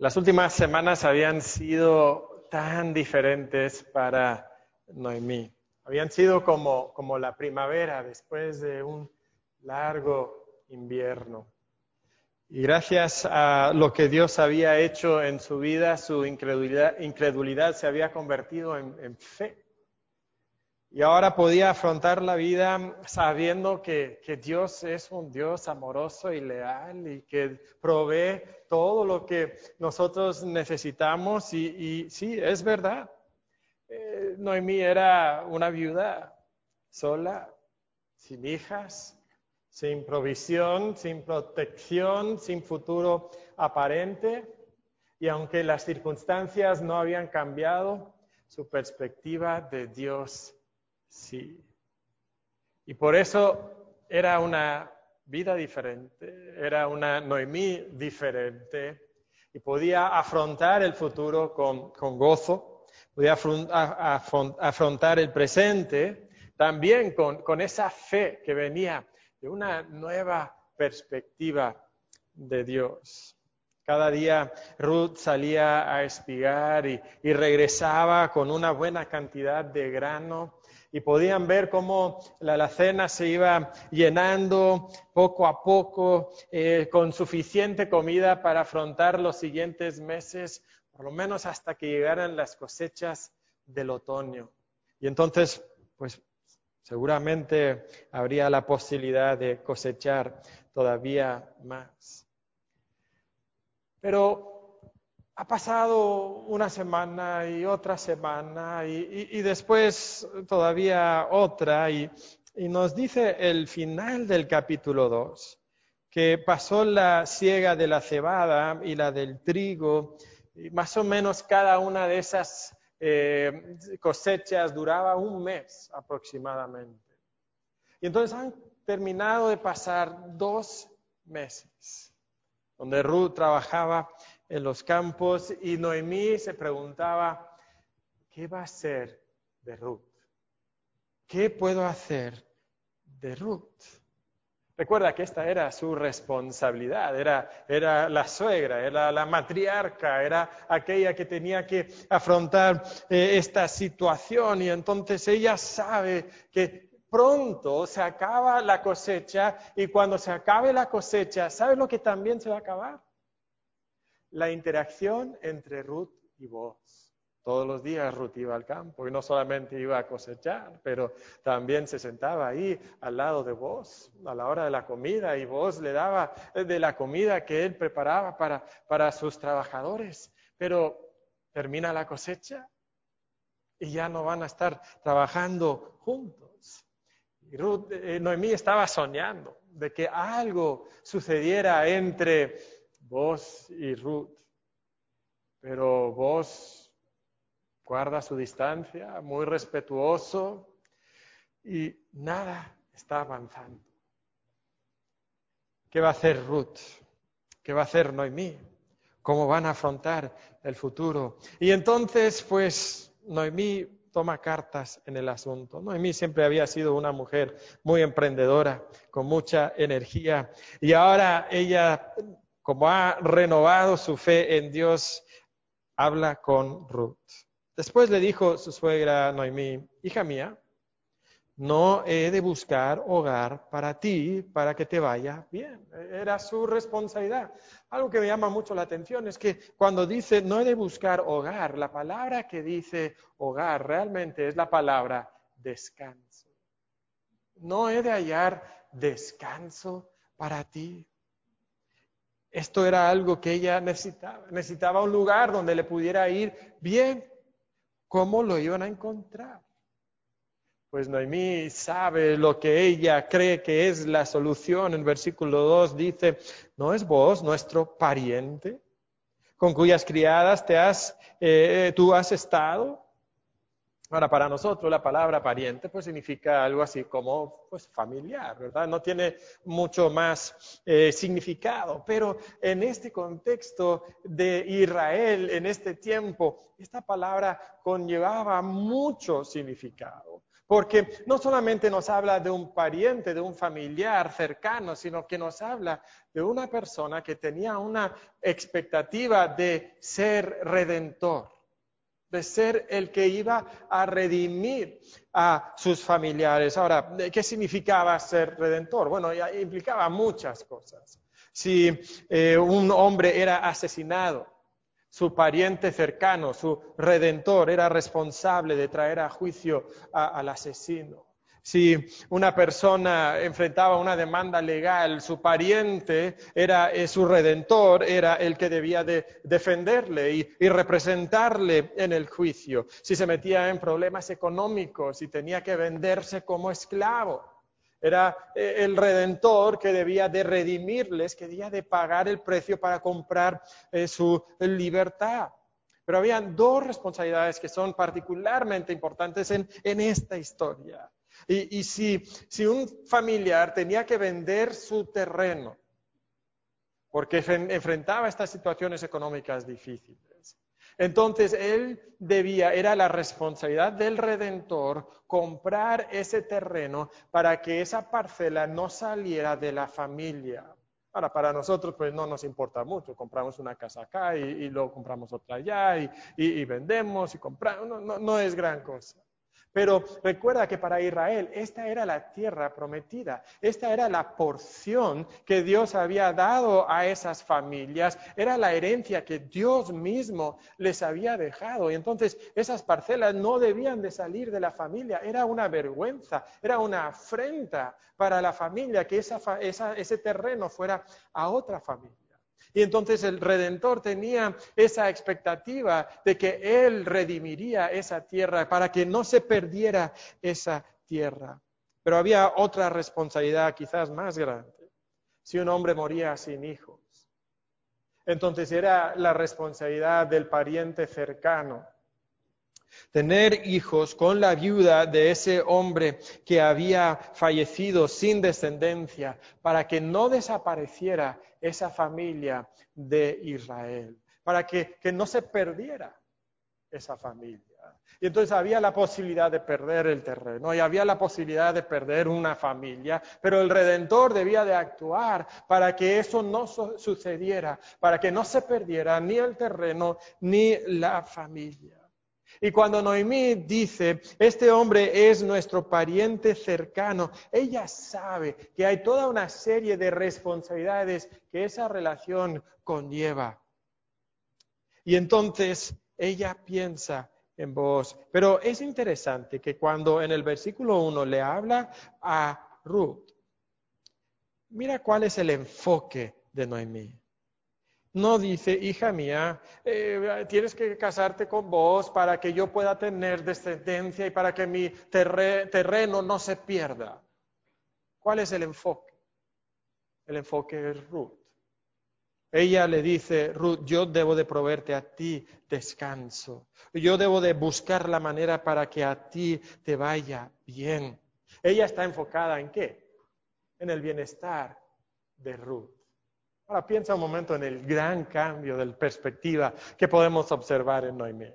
Las últimas semanas habían sido tan diferentes para Noemí. Habían sido como, como la primavera después de un largo invierno. Y gracias a lo que Dios había hecho en su vida, su incredulidad, se había convertido en fe. Y ahora podía afrontar la vida sabiendo que, que, Dios es un Dios amoroso y leal y que provee todo lo que nosotros necesitamos. Y, sí, es verdad. Eh, Noemí era una viuda sola, sin hijas, sin provisión, sin protección, sin futuro aparente. Y aunque las circunstancias no habían cambiado, su perspectiva de Dios Sí. Y por eso era una vida diferente, era una Noemí diferente y podía afrontar el futuro con, gozo, podía afrontar el presente también con, con esa fe que venía de una nueva perspectiva de Dios. Cada día Ruth salía a espigar y, y, regresaba con una buena cantidad de grano y podían ver cómo la alacena se iba llenando poco a poco eh, con suficiente comida para afrontar los siguientes meses, por lo menos hasta que llegaran las cosechas del otoño. Y entonces, pues seguramente habría la posibilidad de cosechar todavía más. Pero ha pasado una semana y otra semana y, después todavía otra y, nos dice el final del capítulo 2 que pasó la siega de la cebada y la del trigo y más o menos cada una de esas eh, cosechas duraba un mes aproximadamente. Y entonces han terminado de pasar dos meses donde Ruth trabajaba en los campos y Noemí se preguntaba, ¿qué va a ser de Ruth? ¿Qué puedo hacer de Ruth? Recuerda que esta era su responsabilidad, era, era, la suegra, era la matriarca, era aquella que tenía que afrontar eh, esta situación y entonces ella sabe que pronto se acaba la cosecha y cuando se acabe la cosecha, ¿sabe lo que también se va a acabar? La interacción entre Ruth y vos. Todos los días Ruth iba al campo y no solamente iba a cosechar, pero también se sentaba ahí al lado de vos a la hora de la comida y vos le daba de la comida que él preparaba para, para sus trabajadores. Pero termina la cosecha y ya no van a estar trabajando juntos. Y Ruth, eh, Noemí estaba soñando de que algo sucediera entre vos y Ruth. Pero vos guarda su distancia, muy respetuoso, y nada está avanzando. ¿Qué va a hacer Ruth? ¿Qué va a hacer Noemí? ¿Cómo van a afrontar el futuro? Y entonces, pues, Noemí toma cartas en el asunto. Noemí siempre había sido una mujer muy emprendedora, con mucha energía, y ahora ella como ha renovado su fe en Dios, habla con Ruth. Después le dijo su suegra Noemí, hija mía, no he de buscar hogar para ti, para que te vaya bien. Era su responsabilidad. Algo que me llama mucho la atención es que cuando dice no he de buscar hogar, la palabra que dice hogar realmente es la palabra descanso. No he de hallar descanso para ti. Esto era algo que ella necesitaba. Necesitaba un lugar donde le pudiera ir bien. ¿Cómo lo iban a encontrar? Pues Noemí sabe lo que ella cree que es la solución. En versículo 2 dice, ¿no es vos nuestro pariente con cuyas criadas te has, eh, tú has estado? Ahora, para nosotros la palabra pariente pues significa algo así como pues familiar, ¿verdad? No tiene mucho más eh, significado, pero en este contexto de Israel, en este tiempo, esta palabra conllevaba mucho significado, Porque no solamente nos habla de un pariente, de un familiar cercano, sino que nos habla de una persona que tenía una expectativa de ser redentor, de ser el que iba a redimir a sus familiares. Ahora, ¿qué significaba ser redentor? Bueno, implicaba muchas cosas. Si eh, un hombre era asesinado, su pariente cercano, su redentor, era responsable de traer a juicio al asesino. Si una persona enfrentaba una demanda legal, su pariente era eh, su redentor, era el que debía de defenderle y, representarle en el juicio. Si se metía en problemas económicos y tenía que venderse como esclavo, era eh, el redentor que debía de redimirles, que debía de pagar el precio para comprar eh, su libertad. Pero habían dos responsabilidades que son particularmente importantes en, esta historia. Y, si, un familiar tenía que vender su terreno porque enfrentaba estas situaciones económicas difíciles, entonces él debía, era la responsabilidad del redentor comprar ese terreno para que esa parcela no saliera de la familia. Ahora, para nosotros pues no nos importa mucho, compramos una casa acá y, luego compramos otra allá y, vendemos y compramos, no es gran cosa. Pero recuerda que para Israel esta era la tierra prometida, esta era la porción que Dios había dado a esas familias, era la herencia que Dios mismo les había dejado. Y entonces esas parcelas no debían de salir de la familia, era una vergüenza, era una afrenta para la familia que ese terreno fuera a otra familia. Y entonces el Redentor tenía esa expectativa de que Él redimiría esa tierra para que no se perdiera esa tierra. Pero había otra responsabilidad quizás más grande. Si un hombre moría sin hijos, entonces era la responsabilidad del pariente cercano tener hijos con la viuda de ese hombre que había fallecido sin descendencia, para que no desapareciera esa familia de Israel, para que, no se perdiera esa familia. Y entonces había la posibilidad de perder el terreno y había la posibilidad de perder una familia, pero el Redentor debía de actuar para que eso no sucediera, para que no se perdiera ni el terreno ni la familia. Y cuando Noemí dice, este hombre es nuestro pariente cercano, ella sabe que hay toda una serie de responsabilidades que esa relación conlleva. Y entonces ella piensa en vos. Pero es interesante que cuando en el versículo 1 le habla a Ruth, mira cuál es el enfoque de Noemí. No dice, hija mía, eh, tienes que casarte con vos para que yo pueda tener descendencia y para que mi terreno no se pierda. ¿Cuál es el enfoque? El enfoque es Ruth. Ella le dice, Ruth, yo debo de proveerte a ti descanso. Yo debo de buscar la manera para que a ti te vaya bien. Ella está enfocada en qué? En el bienestar de Ruth. Ahora piensa un momento en el gran cambio de perspectiva que podemos observar en Noemí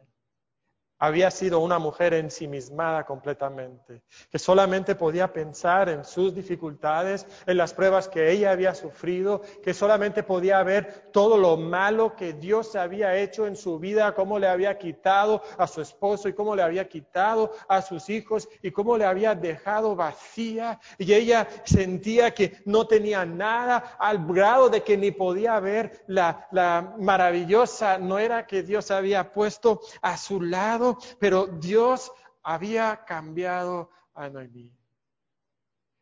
había sido una mujer ensimismada completamente, que solamente podía pensar en sus dificultades, en las pruebas que ella había sufrido, que solamente podía ver todo lo malo que Dios había hecho en su vida, cómo le había quitado a su esposo y cómo le había quitado a sus hijos y cómo le había dejado vacía. Y ella sentía que no tenía nada al grado de que ni podía ver la, la maravillosa no era que Dios había puesto a su lado pero Dios había cambiado a Noemí.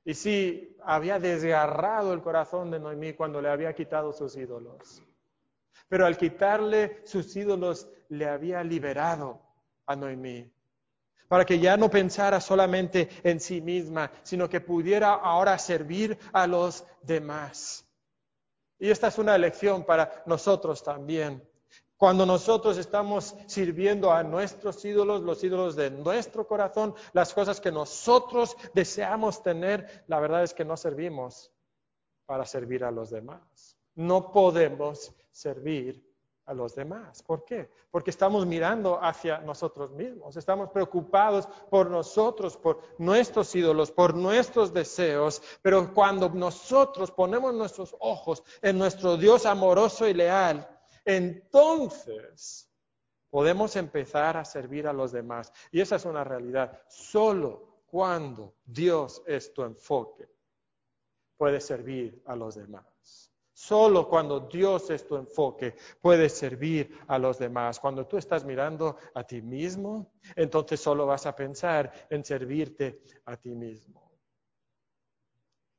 Y sí, había desgarrado el corazón de Noemí cuando le había quitado sus ídolos. Pero al quitarle sus ídolos, le había liberado a Noemí. Para que ya no pensara solamente en sí misma, sino que pudiera ahora servir a los demás. Y esta es una lección para nosotros también. Cuando nosotros estamos sirviendo a nuestros ídolos, los ídolos de nuestro corazón, las cosas que nosotros deseamos tener, la verdad es que no servimos para servir a los demás. No podemos servir a los demás. ¿Por qué? Porque estamos mirando hacia nosotros mismos, estamos preocupados por nosotros, por nuestros ídolos, por nuestros deseos, pero cuando nosotros ponemos nuestros ojos en nuestro Dios amoroso y leal, entonces podemos empezar a servir a los demás. Y esa es una realidad. Solo cuando Dios es tu enfoque, puedes servir a los demás. Solo cuando Dios es tu enfoque, puedes servir a los demás. Cuando tú estás mirando a ti mismo, entonces solo vas a pensar en servirte a ti mismo.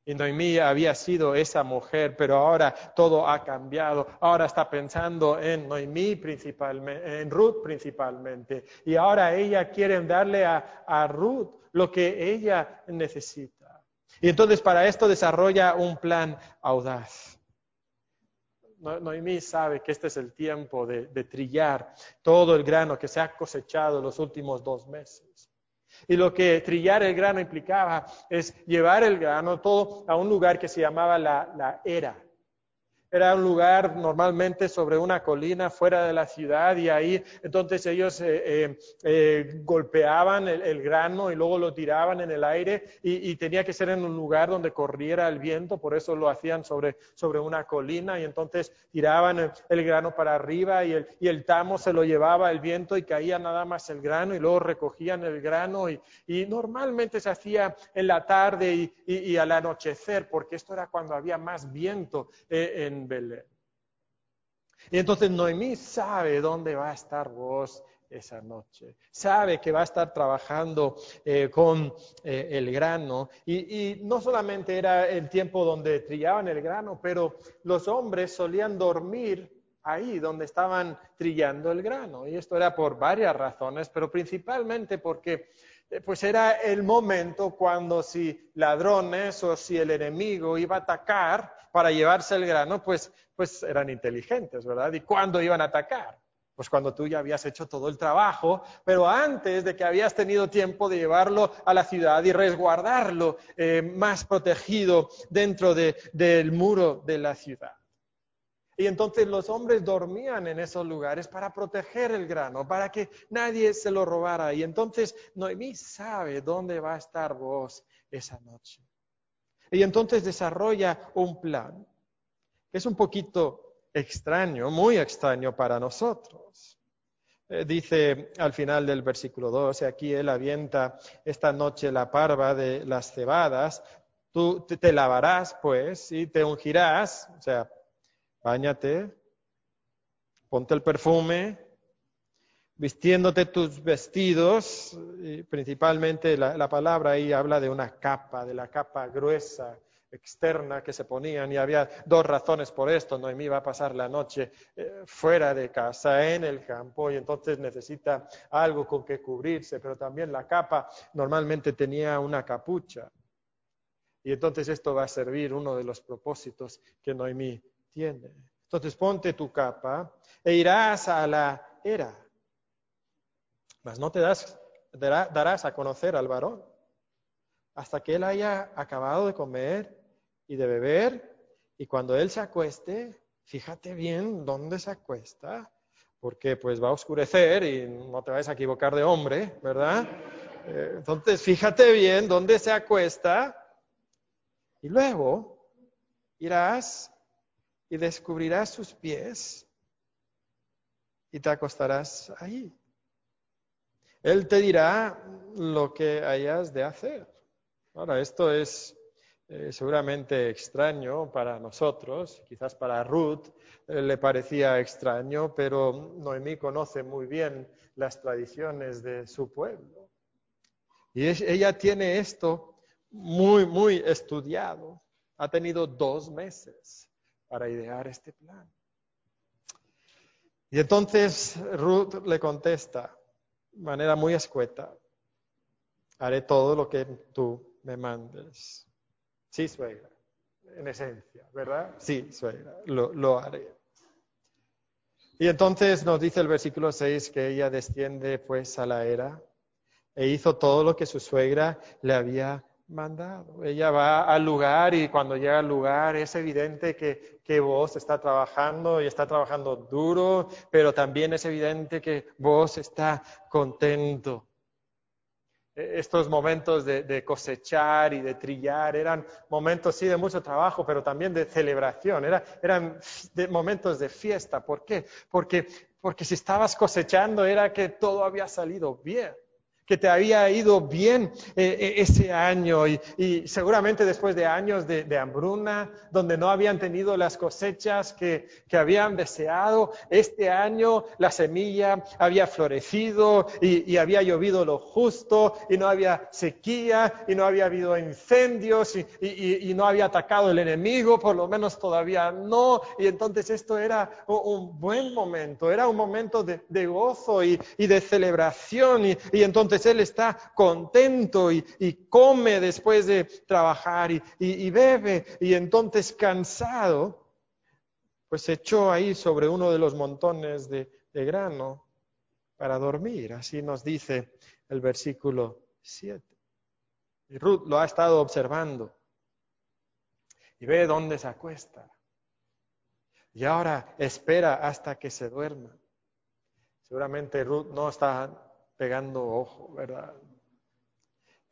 Y Noemí había sido esa mujer, pero ahora todo ha cambiado. Ahora está pensando en Noemí principalmente, en Ruth principalmente. Y ahora ella quiere darle a, a Ruth lo que ella necesita. Y entonces para esto desarrolla un plan audaz. Noemí sabe que este es el tiempo de, trillar todo el grano que se ha cosechado los últimos dos meses. Y lo que trillar el grano implicaba es llevar el grano todo a un lugar que se llamaba la, la era. Era un lugar normalmente sobre una colina fuera de la ciudad y ahí entonces ellos eh, eh, eh, golpeaban el, grano y luego lo tiraban en el aire y, tenía que ser en un lugar donde corriera el viento, por eso lo hacían sobre, sobre una colina y entonces tiraban el, grano para arriba y el, y el, tamo se lo llevaba el viento y caía nada más el grano y luego recogían el grano y, normalmente se hacía en la tarde y, y, al anochecer porque esto era cuando había más viento en Belén. Y entonces Noemí sabe dónde va a estar vos esa noche. Sabe que va a estar trabajando eh, con eh, el grano. Y, no solamente era el tiempo donde trillaban el grano, pero los hombres solían dormir ahí donde estaban trillando el grano. Y esto era por varias razones, pero principalmente porque pues era el momento cuando si ladrones o si el enemigo iba a atacar para llevarse el grano, pues, pues eran inteligentes, ¿verdad? ¿Y cuándo iban a atacar? Pues cuando tú ya habías hecho todo el trabajo, pero antes de que habías tenido tiempo de llevarlo a la ciudad y resguardarlo eh, más protegido dentro del muro de la ciudad. Y entonces los hombres dormían en esos lugares para proteger el grano, para que nadie se lo robara. Y entonces Noemí sabe dónde va a estar vos esa noche. Y entonces desarrolla un plan que es un poquito extraño, muy extraño para nosotros. Eh, dice al final del versículo 2, aquí él avienta esta noche la parva de las cebadas, tú te lavarás pues y te ungirás, o sea, Báñate, ponte el perfume, vistiéndote tus vestidos, principalmente la, palabra ahí habla de una capa, de la capa gruesa, externa que se ponían y había dos razones por esto. Noemí va a pasar la noche eh, fuera de casa, en el campo, y entonces necesita algo con que cubrirse, pero también la capa normalmente tenía una capucha. Y entonces esto va a servir uno de los propósitos que Noemí tiene. Entonces ponte tu capa e irás a la era. Mas no te darás a conocer al varón hasta que él haya acabado de comer y de beber. Y cuando él se acueste, fíjate bien dónde se acuesta, porque pues va a oscurecer y no te vayas a equivocar de hombre, ¿verdad? Eh, entonces, fíjate bien dónde se acuesta y luego irás y descubrirás sus pies y te acostarás ahí. Él te dirá lo que hayas de hacer. Ahora, esto es eh, seguramente extraño para nosotros, quizás para Ruth eh, le parecía extraño, pero Noemí conoce muy bien las tradiciones de su pueblo. Y ella tiene esto muy, muy estudiado. Ha tenido dos meses para idear este plan. Y entonces Ruth le contesta de manera muy escueta, haré todo lo que tú me mandes. Sí, suegra, en esencia, ¿verdad? Sí, suegra, lo, haré. Y entonces nos dice el versículo 6 que ella desciende pues a la era e hizo todo lo que su suegra le había mandado. Ella va al lugar y cuando llega al lugar es evidente que, que vos está trabajando y está trabajando duro, pero también es evidente que vos está contento. E, estos momentos de, cosechar y de trillar eran momentos, sí, de mucho trabajo, pero también de celebración, eran momentos de fiesta. ¿Por qué? Porque, porque si estabas cosechando era que todo había salido bien que te había ido bien eh, eh, ese año y, seguramente después de años de, hambruna, donde no habían tenido las cosechas que, habían deseado, este año la semilla había florecido y, había llovido lo justo y no había sequía y no había habido incendios y, no había atacado el enemigo, por lo menos todavía no. Y entonces esto era un, buen momento, era un momento de gozo y, de celebración y entonces entonces él está contento y, come después de trabajar y, bebe y entonces cansado, pues se echó ahí sobre uno de los montones de, de grano para dormir. Así nos dice el versículo 7. Y Ruth lo ha estado observando y ve dónde se acuesta. Y ahora espera hasta que se duerma. Seguramente Ruth no está pegando ojo, ¿verdad?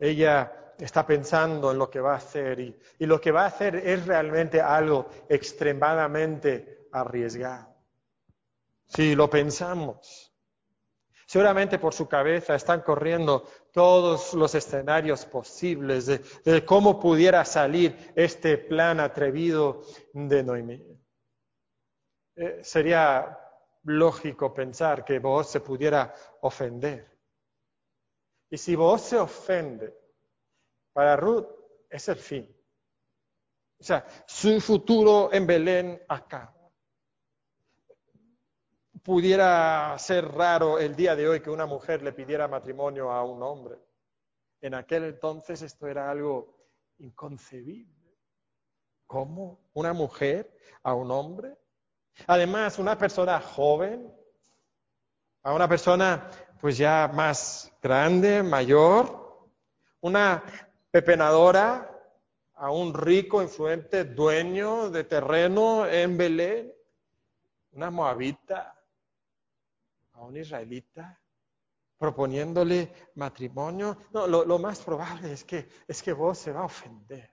Ella está pensando en lo que va a hacer y, lo que va a hacer es realmente algo extremadamente arriesgado. Si lo pensamos, seguramente por su cabeza están corriendo todos los escenarios posibles de, cómo pudiera salir este plan atrevido de Noemí. Eh, sería lógico pensar que vos se pudiera ofender. Y si vos se ofende, para Ruth es el fin. O sea, su futuro en Belén acaba. Pudiera ser raro el día de hoy que una mujer le pidiera matrimonio a un hombre. En aquel entonces esto era algo inconcebible. ¿Cómo? ¿Una mujer a un hombre? Además, una persona joven, a una persona pues ya más grande, mayor, una pepenadora a un rico, influente dueño de terreno en Belén, una moabita a un israelita proponiéndole matrimonio. No, lo, más probable es que, es que vos se va a ofender.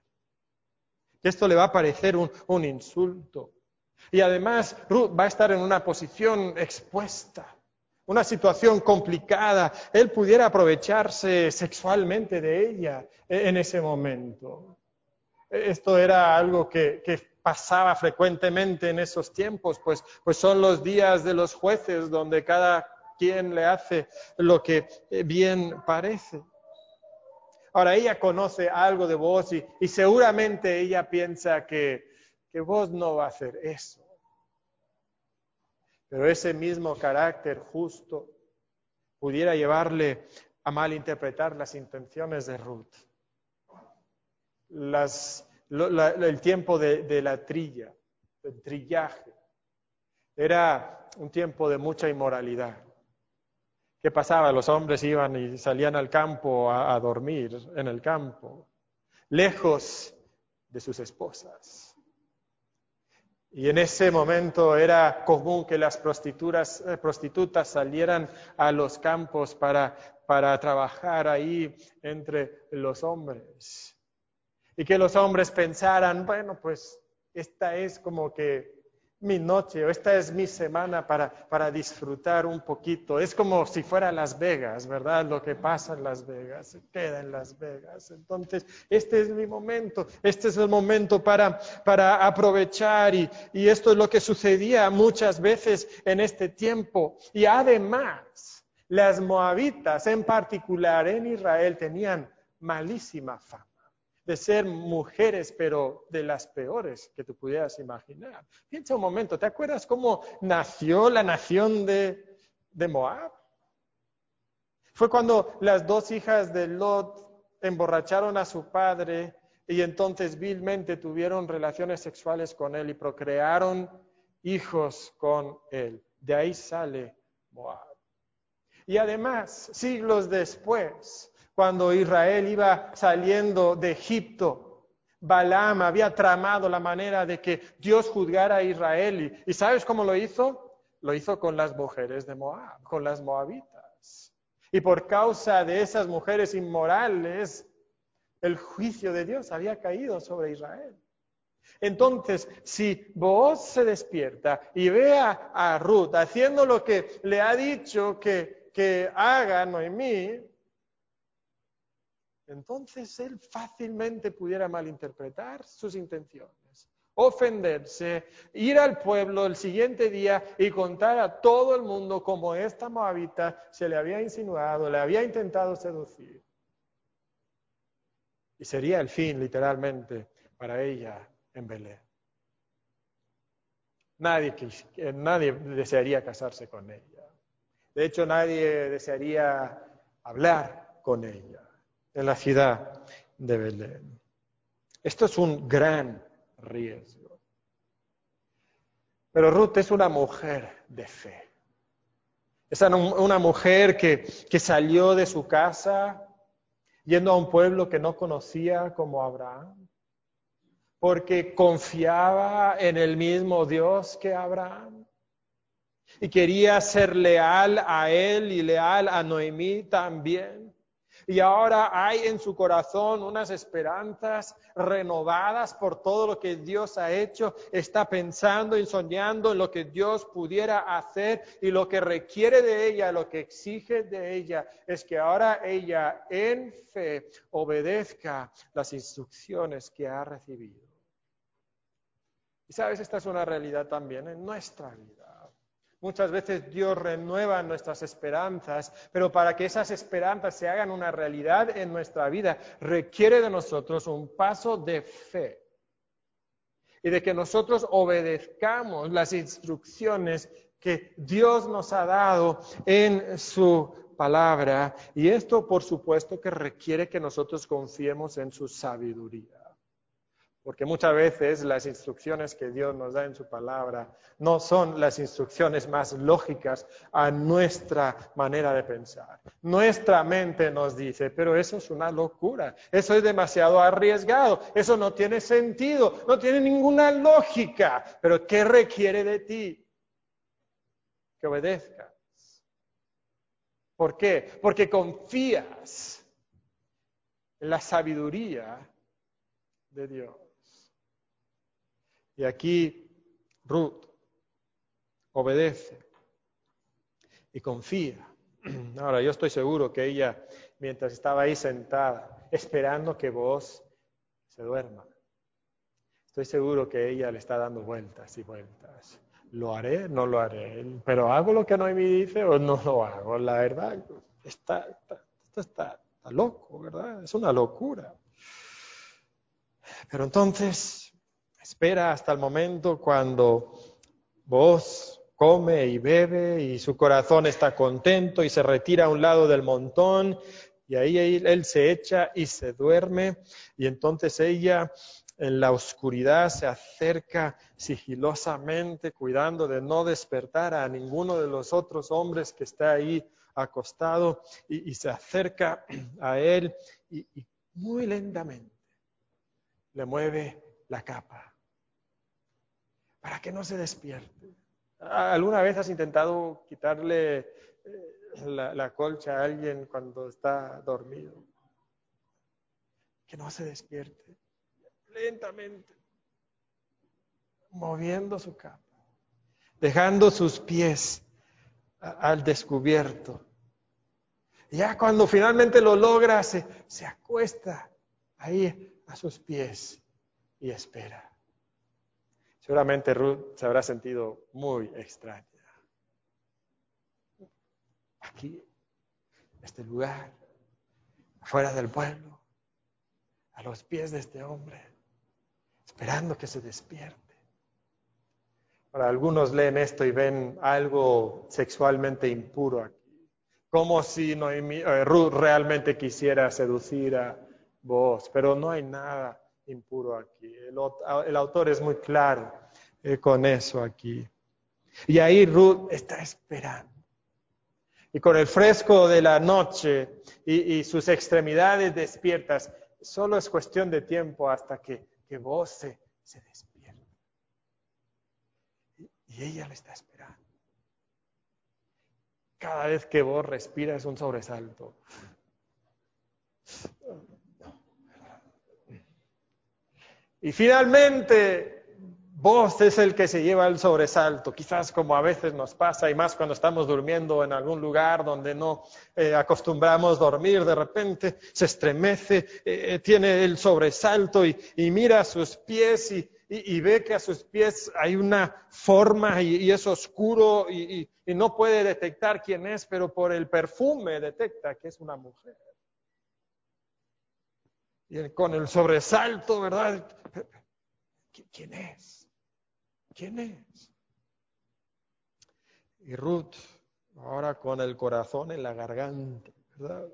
Esto le va a parecer un, un insulto. Y además Ruth va a estar en una posición expuesta una situación complicada, él pudiera aprovecharse sexualmente de ella en ese momento. Esto era algo que, pasaba frecuentemente en esos tiempos, pues, pues son los días de los jueces donde cada quien le hace lo que bien parece. Ahora, ella conoce algo de vos y, seguramente ella piensa que, que vos no va a hacer eso. Pero ese mismo carácter justo pudiera llevarle a malinterpretar las intenciones de Ruth. el tiempo de, la trilla, el trillaje, era un tiempo de mucha inmoralidad. ¿Qué pasaba? Los hombres iban y salían al campo a dormir en el campo, lejos de sus esposas. Y en ese momento era común que las eh, prostitutas salieran a los campos para, para trabajar ahí entre los hombres. Y que los hombres pensaran, bueno, pues esta es como que mi noche o esta es mi semana para, para, disfrutar un poquito. Es como si fuera Las Vegas, ¿verdad? Lo que pasa en Las Vegas, se queda en Las Vegas. Entonces, este es mi momento, este es el momento para, para aprovechar y, y esto es lo que sucedía muchas veces en este tiempo. Y además, las moabitas en particular en Israel tenían malísima fama de ser mujeres, pero de las peores que tú pudieras imaginar. Piensa un momento, ¿te acuerdas cómo nació la nación de, de Moab? Fue cuando las dos hijas de Lot emborracharon a su padre y entonces vilmente tuvieron relaciones sexuales con él y procrearon hijos con él. De ahí sale Moab. Y además, siglos después, Cuando Israel iba saliendo de Egipto, Balaam había tramado la manera de que Dios juzgara a Israel. ¿Y sabes cómo lo hizo? Lo hizo con las mujeres de Moab, con las moabitas. Y por causa de esas mujeres inmorales, el juicio de Dios había caído sobre Israel. Entonces, si vos se despierta y ve a, Ruth haciendo lo que le ha dicho que, que haga Noemí, entonces él fácilmente pudiera malinterpretar sus intenciones, ofenderse, ir al pueblo el siguiente día y contar a todo el mundo cómo esta moabita se le había insinuado, le había intentado seducir. Y sería el fin, literalmente, para ella en Belén. Nadie, nadie desearía casarse con ella. De hecho, nadie desearía hablar con ella en la ciudad de Belén. Esto es un gran riesgo. Pero Ruth es una mujer de fe. Es una mujer que, que salió de su casa yendo a un pueblo que no conocía como Abraham, porque confiaba en el mismo Dios que Abraham y quería ser leal a él y leal a Noemí también. Y ahora hay en su corazón unas esperanzas renovadas por todo lo que Dios ha hecho. Está pensando y soñando en lo que Dios pudiera hacer y lo que requiere de ella, lo que exige de ella, es que ahora ella en fe obedezca las instrucciones que ha recibido. Y sabes, esta es una realidad también en nuestra vida. Muchas veces Dios renueva nuestras esperanzas, pero para que esas esperanzas se hagan una realidad en nuestra vida, requiere de nosotros un paso de fe y de que nosotros obedezcamos las instrucciones que Dios nos ha dado en su palabra. Y esto, por supuesto, que requiere que nosotros confiemos en su sabiduría. Porque muchas veces las instrucciones que Dios nos da en su palabra no son las instrucciones más lógicas a nuestra manera de pensar. Nuestra mente nos dice, pero eso es una locura, eso es demasiado arriesgado, eso no tiene sentido, no tiene ninguna lógica. Pero ¿qué requiere de ti? Que obedezcas. ¿Por qué? Porque confías en la sabiduría de Dios. Y aquí Ruth obedece y confía. Ahora, yo estoy seguro que ella, mientras estaba ahí sentada, esperando que vos se duerma, estoy seguro que ella le está dando vueltas y vueltas. ¿Lo haré? No lo haré. ¿Pero hago lo que Noemi dice o no lo hago? La verdad, está, está, está, está loco, ¿verdad? Es una locura. Pero entonces espera hasta el momento cuando vos come y bebe y su corazón está contento y se retira a un lado del montón y ahí él se echa y se duerme y entonces ella en la oscuridad se acerca sigilosamente cuidando de no despertar a ninguno de los otros hombres que está ahí acostado y, se acerca a él y muy lentamente le mueve la capa para que no se despierte. ¿Alguna vez has intentado quitarle eh, la, colcha a alguien cuando está dormido? Que no se despierte. Lentamente. Moviendo su capa. Dejando sus pies al descubierto. Ya cuando finalmente lo logra, se, se acuesta ahí a sus pies y espera. Seguramente Ruth se habrá sentido muy extraña. Aquí, este lugar, afuera del pueblo, a los pies de este hombre, esperando que se despierte. Para algunos leen esto y ven algo sexualmente impuro aquí, como si eh, Ruth realmente quisiera seducir a vos, pero no hay nada impuro aquí. El, autor es muy claro eh, con eso aquí. Y ahí Ruth está esperando. y con el fresco de la noche y, sus extremidades despiertas, solo es cuestión de tiempo hasta que, vos se, se despierta. Y, ella le está esperando. Cada vez que vos respiras es un sobresalto. Y finalmente Vos es el que se lleva el sobresalto, quizás como a veces nos pasa y más cuando estamos durmiendo en algún lugar donde no eh, acostumbramos dormir, de repente se estremece, eh, eh, tiene el sobresalto y, mira a sus pies y, ve que a sus pies hay una forma y, es oscuro y, no puede detectar quién es, pero por el perfume detecta que es una mujer. Y con el sobresalto, ¿verdad? ¿Quién es? ¿quién es? Y Ruth, ahora con el corazón en la garganta, ¿verdad?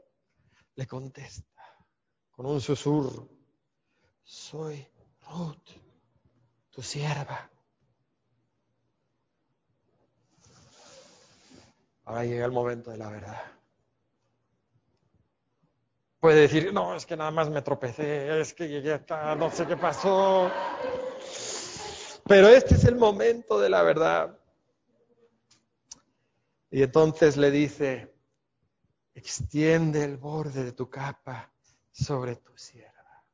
Le contesta con un susurro, soy Ruth, tu sierva. Ahora llega el momento de la verdad. Puede decir, no, es que nada más me tropecé, es que llegué hasta, no sé qué pasó. Pero este es el momento de la verdad. Y entonces le dice, extiende el borde de tu capa sobre tu sierva.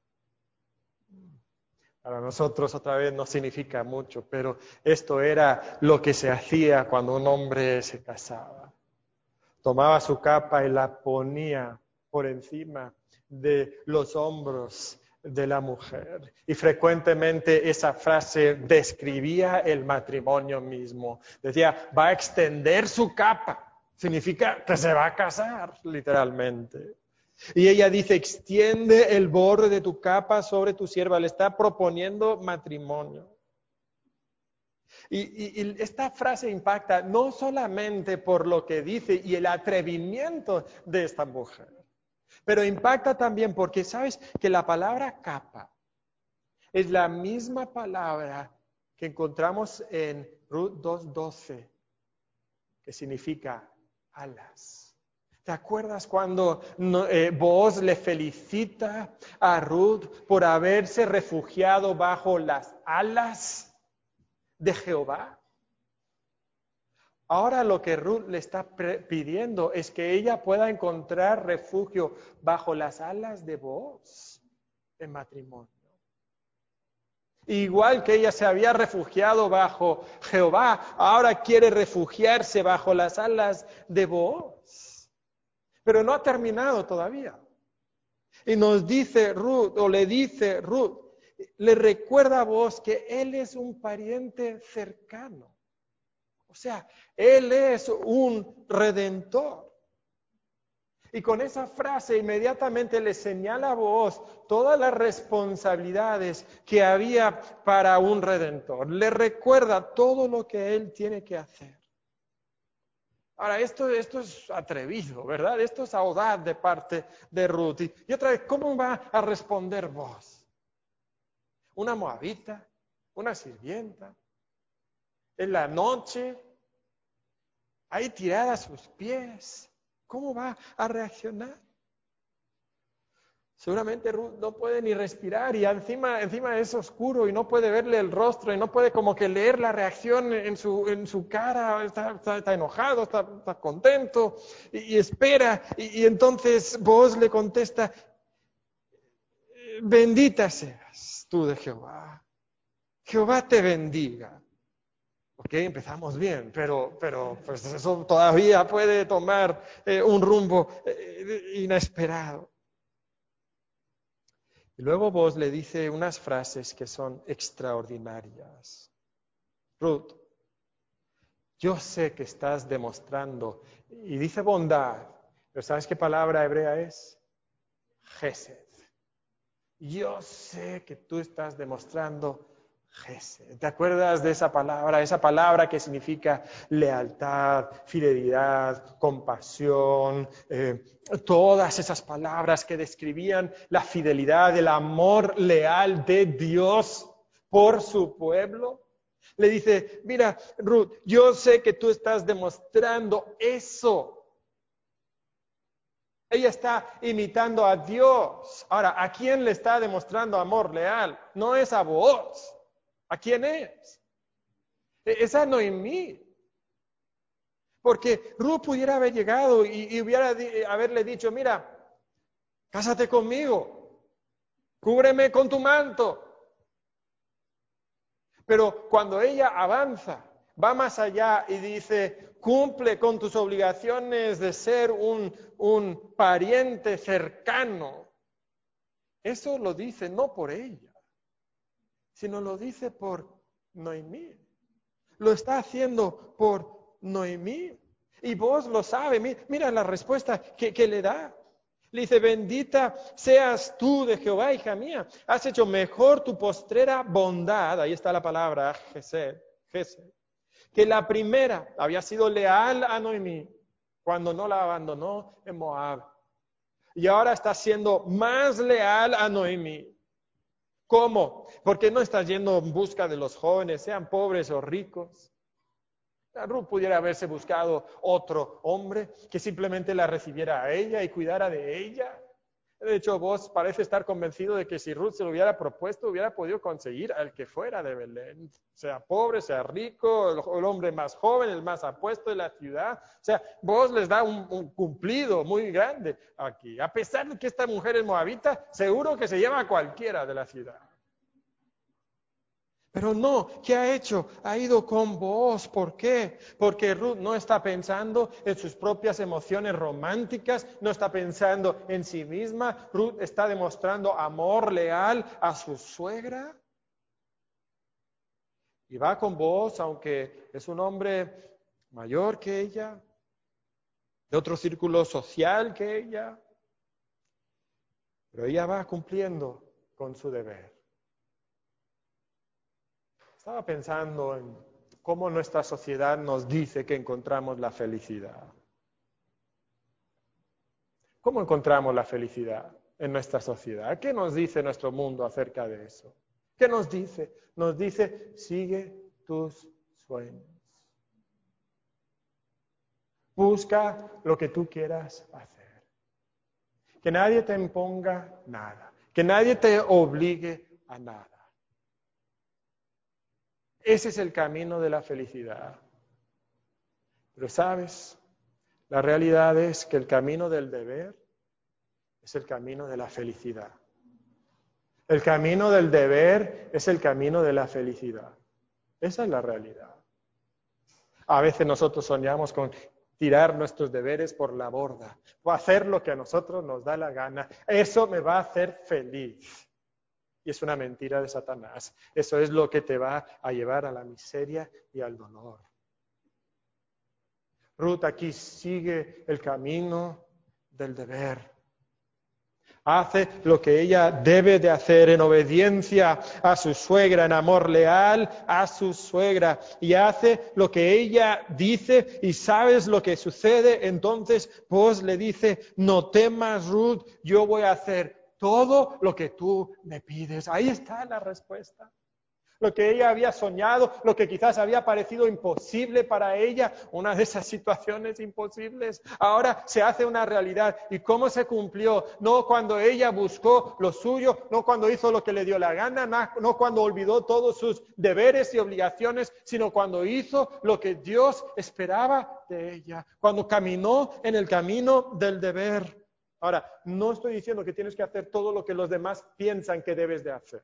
Para nosotros otra vez no significa mucho, pero esto era lo que se hacía cuando un hombre se casaba. Tomaba su capa y la ponía por encima de los hombros de la mujer. Y frecuentemente esa frase describía el matrimonio mismo. Decía, va a extender su capa. Significa que se va a casar, literalmente. Y ella dice, extiende el borde de tu capa sobre tu sierva. Le está proponiendo matrimonio. Y, esta frase impacta no solamente por lo que dice y el atrevimiento de esta mujer, pero impacta también porque sabes que la palabra capa es la misma palabra que encontramos en Ruth 2.12, que significa alas. ¿Te acuerdas cuando eh, vos le felicita a Ruth por haberse refugiado bajo las alas de Jehová? Ahora lo que Ruth le está pidiendo es que ella pueda encontrar refugio bajo las alas de vos en matrimonio. Igual que ella se había refugiado bajo Jehová, ahora quiere refugiarse bajo las alas de vos. Pero no ha terminado todavía. Y nos dice Ruth, o le dice Ruth, le recuerda a vos que él es un pariente cercano. O sea, Él es un redentor. Y con esa frase inmediatamente le señala a vos todas las responsabilidades que había para un redentor. Le recuerda todo lo que Él tiene que hacer. Ahora, esto, esto es atrevido, ¿verdad? Esto es audaz de parte de Ruth. Y otra vez, ¿cómo va a responder vos? ¿Una moabita? ¿Una sirvienta? En la noche, ahí tirada a sus pies. ¿Cómo va a reaccionar? Seguramente Ruth no puede ni respirar y encima, es oscuro y no puede verle el rostro y no puede como que leer la reacción en su, cara. Está, enojado, está, contento y, espera. Y, y, entonces vos le contesta, bendita seas tú de Jehová. Jehová te bendiga. Ok, empezamos bien, pero, pero pues eso todavía puede tomar eh, un rumbo eh, inesperado. Y luego vos le dice unas frases que son extraordinarias. Ruth, yo sé que estás demostrando, y dice bondad, pero ¿sabes qué palabra hebrea es? Gesed. Yo sé que tú estás demostrando ¿Te acuerdas de esa palabra? Esa palabra que significa lealtad, fidelidad, compasión, eh, todas esas palabras que describían la fidelidad, el amor leal de Dios por su pueblo. Le dice, mira, Ruth, yo sé que tú estás demostrando eso Ella está imitando a Dios. Ahora, ¿a quién le está demostrando amor leal? No es a vos. ¿A quién es? E-, es a. Porque Ruth pudiera haber llegado y, hubiera haberle dicho, mira, cásate conmigo, cúbreme con tu manto. Pero cuando ella avanza, va más allá y dice, cumple con tus obligaciones de ser un, un pariente cercano. Eso lo dice no por ella, sino lo dice por Noemí. Lo está haciendo por Noemí. Y vos lo sabes, mira la respuesta que, le da. Le dice, bendita seas tú de Jehová, hija mía. Has hecho mejor tu postrera bondad, ahí está la palabra, Gesed, que la primera había sido leal a Noemí cuando no la abandonó en Moab. Y ahora está siendo más leal a Noemí. ¿Cómo? Porque no está yendo en busca de los jóvenes, sean pobres o ricos. Ruth pudiera haberse buscado otro hombre que simplemente la recibiera a ella y cuidara de ella. De hecho, vos parece estar convencido de que si Ruth se lo hubiera propuesto, hubiera podido conseguir al que fuera de Belén, sea pobre, sea rico, el, hombre más joven, el más apuesto de la ciudad. O sea, vos les da un, cumplido muy grande aquí. A pesar de que esta mujer es moabita, seguro que se lleva a cualquiera de la ciudad. Pero no, ¿qué ha hecho? Ha ido con vos. ¿Por qué? Porque Ruth no está pensando en sus propias emociones románticas, no está pensando en sí misma. Ruth está demostrando amor leal a su suegra. Y va con vos, aunque es un hombre mayor que ella, de otro círculo social que ella. Pero ella va cumpliendo con su deber. Estaba pensando en cómo nuestra sociedad nos dice que encontramos la felicidad. ¿Cómo encontramos la felicidad en nuestra sociedad? ¿Qué nos dice nuestro mundo acerca de eso? ¿Qué nos dice? Nos dice, sigue tus sueños. Busca lo que tú quieras hacer. Que nadie te imponga nada. Que nadie te obligue a nada. Ese es el camino de la felicidad. Pero sabes, la realidad es que el camino del deber es el camino de la felicidad. El camino del deber es el camino de la felicidad. Esa es la realidad. A veces nosotros soñamos con tirar nuestros deberes por la borda o hacer lo que a nosotros nos da la gana. Eso me va a hacer feliz y es una mentira de Satanás. Eso es lo que te va a llevar a la miseria y al dolor. Ruth aquí sigue el camino del deber. Hace lo que ella debe de hacer en obediencia a su suegra, en amor leal a su suegra. Y hace lo que ella dice y sabes lo que sucede. Entonces vos le dice, no temas Ruth, yo voy a hacer todo lo que tú me pides. Ahí está la respuesta. Lo que ella había soñado, lo que quizás había parecido imposible para ella, una de esas situaciones imposibles, ahora se hace una realidad. ¿Y cómo se cumplió? No cuando ella buscó lo suyo, no cuando hizo lo que le dio la gana, no cuando olvidó todos sus deberes y obligaciones, sino cuando hizo lo que Dios esperaba de ella, cuando caminó en el camino del deber. Ahora, no estoy diciendo que tienes que hacer todo lo que los demás piensan que debes de hacer.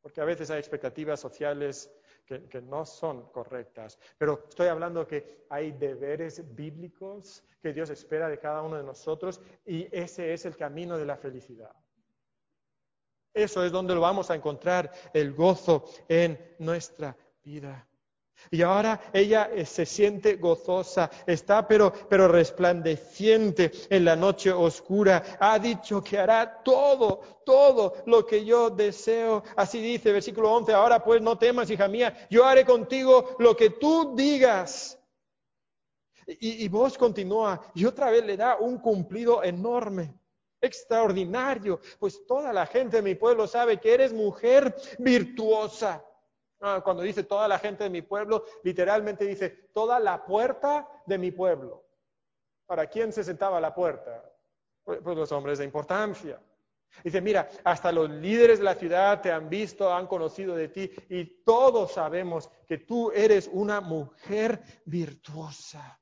Porque a veces hay expectativas sociales que, no son correctas. Pero estoy hablando que hay deberes bíblicos que Dios espera de cada uno de nosotros y ese es el camino de la felicidad. Eso es donde lo vamos a encontrar, el gozo en nuestra vida. Y ahora ella eh, se siente gozosa, está pero, pero resplandeciente en la noche oscura. Ha dicho que hará todo, todo lo que yo deseo. Así dice, versículo 11, ahora pues no temas, hija mía, yo haré contigo lo que tú digas. Y, y vos continúa, y otra vez le da un cumplido enorme extraordinario, pues toda la gente de mi pueblo sabe que eres mujer virtuosa. Ah, cuando dice toda la gente de mi pueblo, literalmente dice toda la puerta de mi pueblo. ¿Para quién se sentaba la puerta? Pues, pues los hombres de importancia. Dice, mira, hasta los líderes de la ciudad te han visto, han conocido de ti y todos sabemos que tú eres una mujer virtuosa.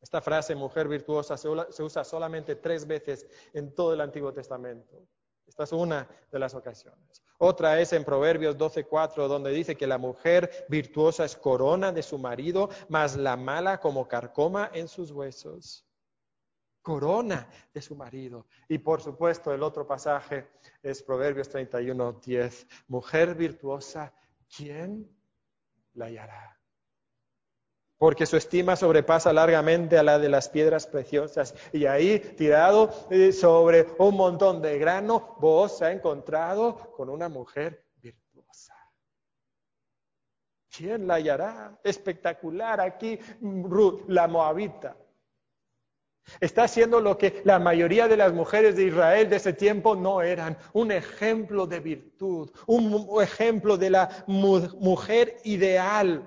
Esta frase, mujer virtuosa, se usa solamente tres veces en todo el Antiguo Testamento. Esta es una de las ocasiones. Otra es en Proverbios 12:4, donde dice que la mujer virtuosa es corona de su marido, mas la mala como carcoma en sus huesos. Corona de su marido. Y por supuesto, el otro pasaje es Proverbios 31:10. Mujer virtuosa, ¿quién la hallará? Porque su estima sobrepasa largamente a la de las piedras preciosas. Y ahí, tirado eh, sobre un montón de grano, vos se ha encontrado con una mujer virtuosa. ¿Quién la hallará? Espectacular aquí, Ruth, la moabita. Está haciendo lo que la mayoría de las mujeres de Israel de ese tiempo no eran, un ejemplo de virtud, un ejemplo de la mujer ideal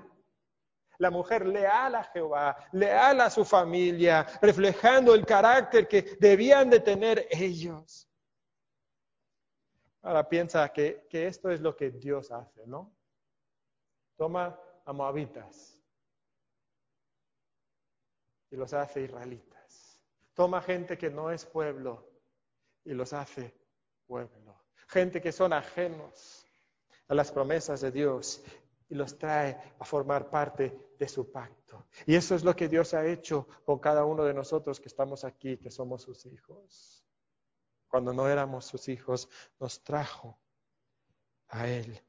la mujer leal a Jehová, leal a su familia, reflejando el carácter que debían de tener ellos. Ahora piensa que, que esto es lo que Dios hace, ¿no? Toma a moabitas y los hace israelitas. Toma gente que no es pueblo y los hace pueblo. Gente que son ajenos a las promesas de Dios y los trae a formar parte de su pacto. Y eso es lo que Dios ha hecho con cada uno de nosotros que estamos aquí, que somos sus hijos. Cuando no éramos sus hijos, nos trajo a Él.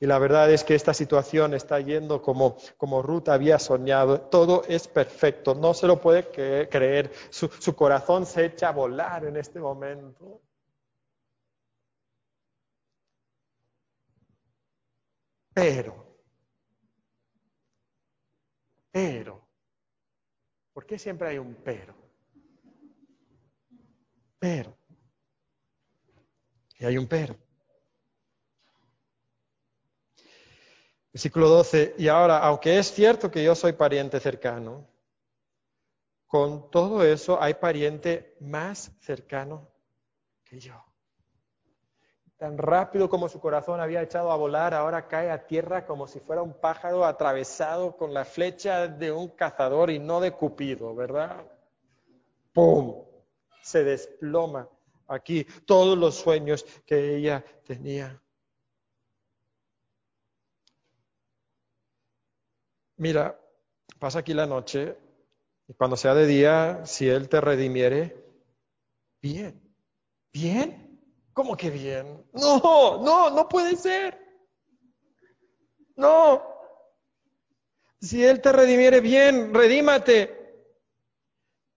Y la verdad es que esta situación está yendo como, como Ruth había soñado. Todo es perfecto, no se lo puede creer. Su, su corazón se echa a volar en este momento. Pero pero. ¿Por qué siempre hay un pero? Pero. Y hay un pero. Versículo 12. Y ahora, aunque es cierto que yo soy pariente cercano, con todo eso hay pariente más cercano que yo. Tan rápido como su corazón había echado a volar, ahora cae a tierra como si fuera un pájaro atravesado con la flecha de un cazador y no de Cupido, ¿verdad? ¡Pum! Se desploma aquí todos los sueños que ella tenía. Mira, pasa aquí la noche y cuando sea de día, si Él te redimiere, bien, bien. ¿Cómo que bien? No, no, no puede ser. No. Si Él te redimiere bien, redímate.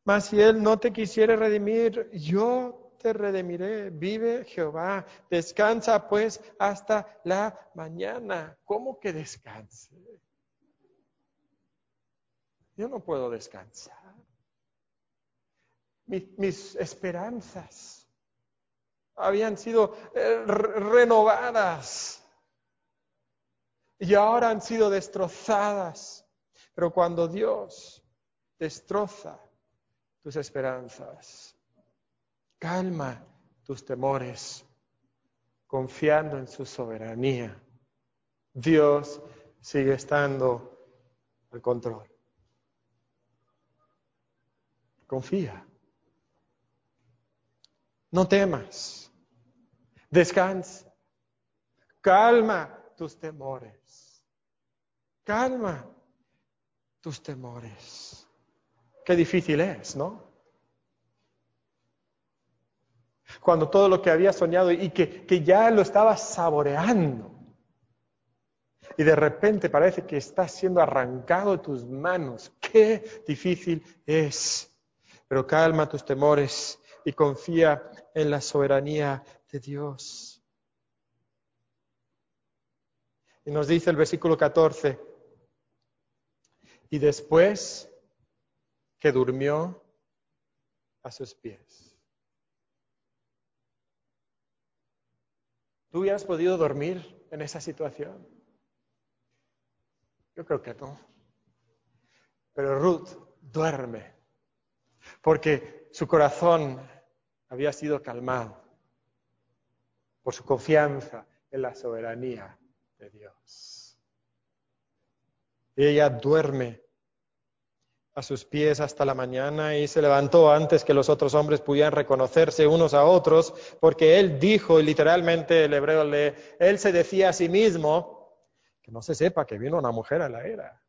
Mas si Él no te quisiere redimir, yo te redimiré. Vive Jehová. Descansa pues hasta la mañana. ¿Cómo que descanse? Yo no puedo descansar. Mis, mis esperanzas habían sido eh, renovadas y ahora han sido destrozadas. Pero cuando Dios destroza tus esperanzas, calma tus temores, confiando en su soberanía, Dios sigue estando al control. Confía. No temas. Descansa. Calma tus temores. Calma tus temores. Qué difícil es, ¿no? Cuando todo lo que había soñado y que, que ya lo estaba saboreando. Y de repente parece que está siendo arrancado de tus manos. Qué difícil es. Pero calma tus temores y confía en la soberanía de Dios. Y nos dice el versículo 14, y después que durmió a sus pies. ¿Tú hubieras podido dormir en esa situación? Yo creo que no. Pero Ruth duerme, porque su corazón había sido calmado por su confianza en la soberanía de Dios. Ella duerme a sus pies hasta la mañana y se levantó antes que los otros hombres pudieran reconocerse unos a otros, porque él dijo, y literalmente el hebreo lee, él se decía a sí mismo, que no se sepa que vino una mujer a la era.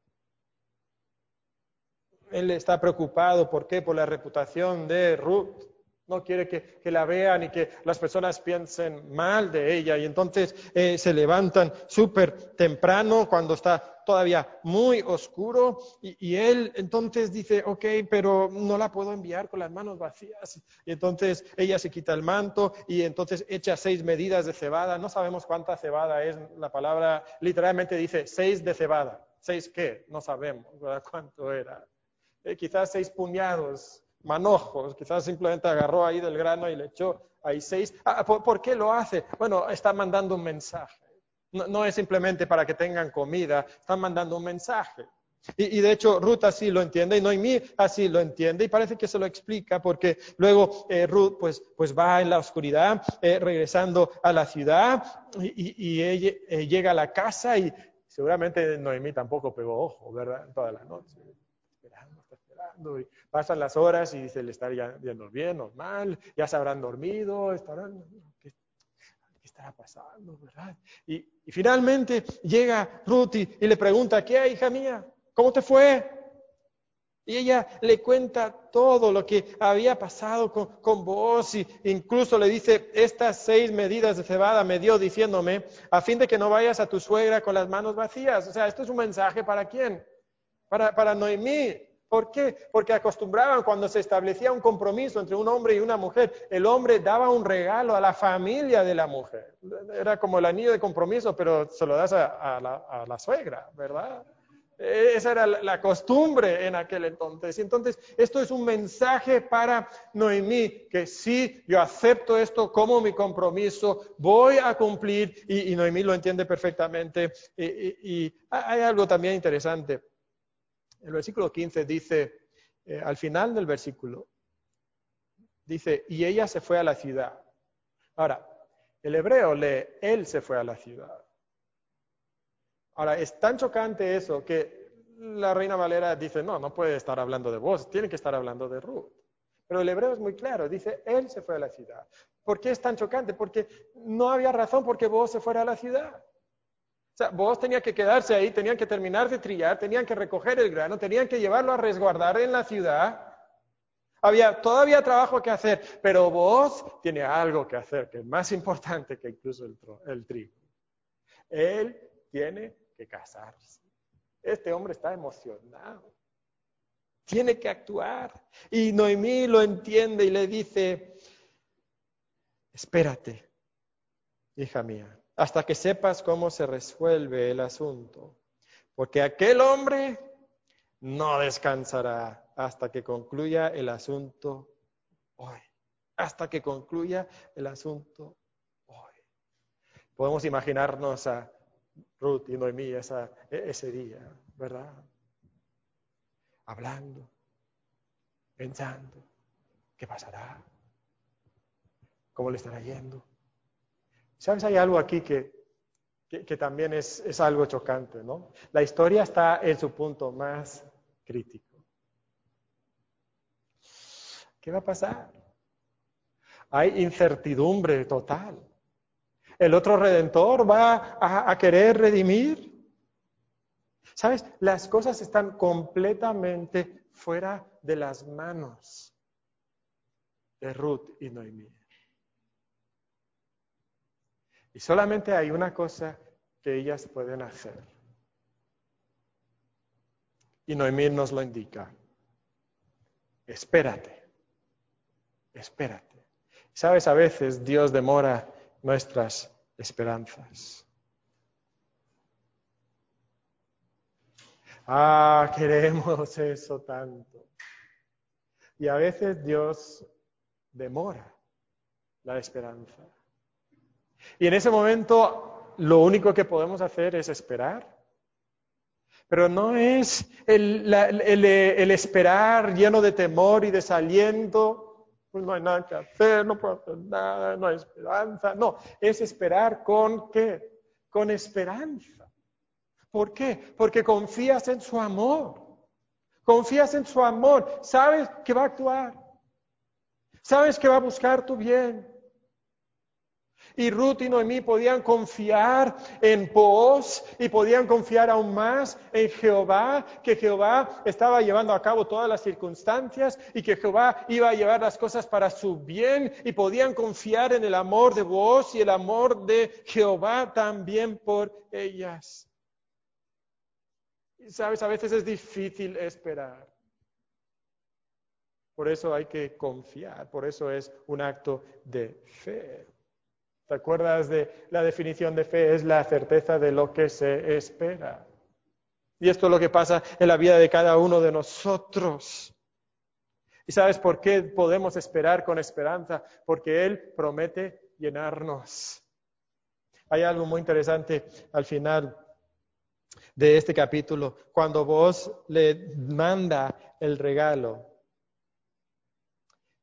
Él está preocupado, ¿por qué? Por la reputación de Ruth. No quiere que, la vean y que las personas piensen mal de ella. Y entonces eh, se levantan súper temprano cuando está todavía muy oscuro. Y, él entonces dice, ok, pero no la puedo enviar con las manos vacías. Y entonces ella se quita el manto y entonces echa seis medidas de cebada. No sabemos cuánta cebada es. La palabra literalmente dice seis de cebada. ¿Seis qué? No sabemos cuánto era. Eh, quizás seis puñados manojos, quizás simplemente agarró ahí del grano y le echó ahí seis. Ah, ¿por, qué lo hace? Bueno, está mandando un mensaje. No, es simplemente para que tengan comida, están mandando un mensaje. Y, de hecho Ruth así lo entiende y Noemí así lo entiende y parece que se lo explica porque luego eh, Ruth pues, pues, va en la oscuridad eh, regresando a la ciudad y, ella, eh, llega a la casa y seguramente Noemí tampoco pegó ojo, ¿verdad? Toda la noche pasan las horas y dice, le está yendo bien, normal, ya se habrán dormido, estarán, ¿qué, estará pasando, verdad? Y, finalmente llega Ruth y, le pregunta, ¿qué, hija mía? ¿Cómo te fue? Y ella le cuenta todo lo que había pasado con, con, vos y incluso le dice, estas seis medidas de cebada me dio diciéndome, a fin de que no vayas a tu suegra con las manos vacías. O sea, esto es un mensaje para quién? Para, para Noemí. ¿Por qué? Porque acostumbraban cuando se establecía un compromiso entre un hombre y una mujer, el hombre daba un regalo a la familia de la mujer. Era como el anillo de compromiso, pero se lo das a, la, suegra, ¿verdad? E, esa era la costumbre en aquel entonces. Y entonces, esto es un mensaje para Noemí, que sí, yo acepto esto como mi compromiso, voy a cumplir, y, Noemí lo entiende perfectamente. y hay algo también interesante el versículo 15 dice, eh, al final del versículo, dice, y ella se fue a la ciudad. Ahora, el hebreo lee, él se fue a la ciudad. Ahora, es tan chocante eso que la reina Valera dice, no, no puede estar hablando de vos, tiene que estar hablando de Ruth. Pero el hebreo es muy claro, dice, él se fue a la ciudad. ¿Por qué es tan chocante? Porque no había razón por qué vos se fuera a la ciudad. Sea, vos tenía que quedarse ahí, tenían que terminar de trillar, tenían que recoger el grano, tenían que llevarlo a resguardar en la ciudad. Había todavía trabajo que hacer, pero vos tiene algo que hacer que es más importante que incluso el, el trigo. Él tiene que casarse. Este hombre está emocionado. Tiene que actuar. Y Noemí lo entiende y le dice, espérate, hija mía, hasta que sepas cómo se resuelve el asunto. Porque aquel hombre no descansará hasta que concluya el asunto hoy. Hasta que concluya el asunto hoy. Podemos imaginarnos a Ruth y Noemí esa, ese día, ¿verdad? Hablando, pensando, ¿qué pasará? ¿Cómo le estará yendo? ¿Sabes? Hay algo aquí que, que, también es, es, algo chocante, ¿no? La historia está en su punto más crítico. ¿Qué va a pasar? Hay incertidumbre total. ¿El otro redentor va a, a querer redimir? ¿Sabes? Las cosas están completamente fuera de las manos de Ruth y Noemí. Y solamente hay una cosa que ellas pueden hacer. Y Noemí nos lo indica. Espérate, espérate. Sabes, a veces Dios demora nuestras esperanzas. Ah, queremos eso tanto. Y a veces Dios demora la esperanza. Y en ese momento lo único que podemos hacer es esperar. Pero no es el, esperar lleno de temor y desaliento. Pues no hay nada que hacer, no puedo hacer nada, no hay esperanza. No, es esperar con qué? Con esperanza. ¿Por qué? Porque confías en su amor. Confías en su amor. Sabes que va a actuar. Sabes que va a buscar tu bien. Y Ruth y Noemí podían confiar en Pos y podían confiar aún más en Jehová, que Jehová estaba llevando a cabo todas las circunstancias y que Jehová iba a llevar las cosas para su bien y podían confiar en el amor de vos y el amor de Jehová también por ellas. Y sabes, a veces es difícil esperar. Por eso hay que confiar, por eso es un acto de fe. ¿Te acuerdas de la definición de fe? Es la certeza de lo que se espera. Y esto es lo que pasa en la vida de cada uno de nosotros. ¿Y sabes por qué podemos esperar con esperanza? Porque Él promete llenarnos. Hay algo muy interesante al final de este capítulo, cuando vos le manda el regalo